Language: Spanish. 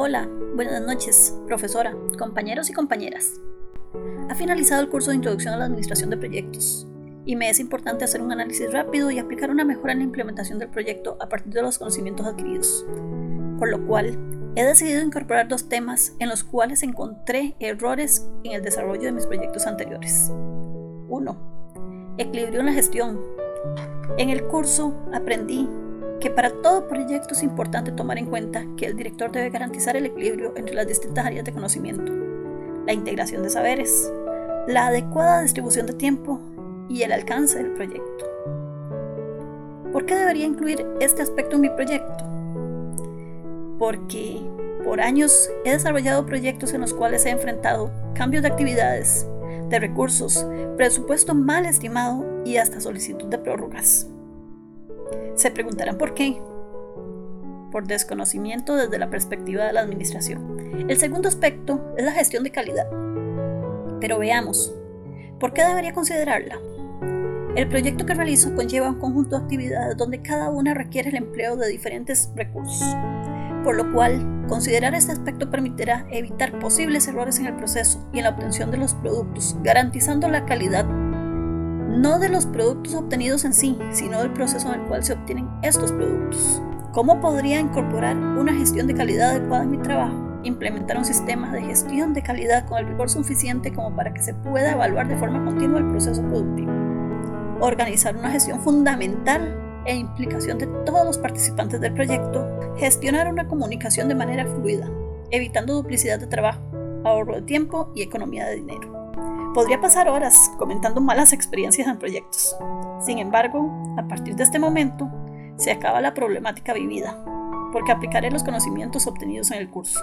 Hola, buenas noches, profesora, compañeros y compañeras. Ha finalizado el curso de Introducción a la Administración de Proyectos y me es importante hacer un análisis rápido y aplicar una mejora en la implementación del proyecto a partir de los conocimientos adquiridos. Por lo cual, he decidido incorporar dos temas en los cuales encontré errores en el desarrollo de mis proyectos anteriores. 1. Equilibrio en la gestión. En el curso aprendí que para todo proyecto es importante tomar en cuenta que el director debe garantizar el equilibrio entre las distintas áreas de conocimiento, la integración de saberes, la adecuada distribución de tiempo y el alcance del proyecto. ¿Por qué debería incluir este aspecto en mi proyecto? Porque por años he desarrollado proyectos en los cuales he enfrentado cambios de actividades, de recursos, presupuesto mal estimado y hasta solicitud de prórrogas. Se preguntarán por qué. Por desconocimiento desde la perspectiva de la administración. El segundo aspecto es la gestión de calidad. Pero veamos, ¿por qué debería considerarla? El proyecto que realizo conlleva un conjunto de actividades donde cada una requiere el empleo de diferentes recursos, por lo cual considerar este aspecto permitirá evitar posibles errores en el proceso y en la obtención de los productos, garantizando la calidad no de los productos obtenidos en sí, sino del proceso en el cual se obtienen estos productos. ¿Cómo podría incorporar una gestión de calidad adecuada en mi trabajo? Implementar un sistema de gestión de calidad con el rigor suficiente como para que se pueda evaluar de forma continua el proceso productivo. Organizar una gestión fundamental e implicación de todos los participantes del proyecto. Gestionar una comunicación de manera fluida, evitando duplicidad de trabajo, ahorro de tiempo y economía de dinero. Podría pasar horas comentando malas experiencias en proyectos. Sin embargo, a partir de este momento, se acaba la problemática vivida, porque aplicaré los conocimientos obtenidos en el curso.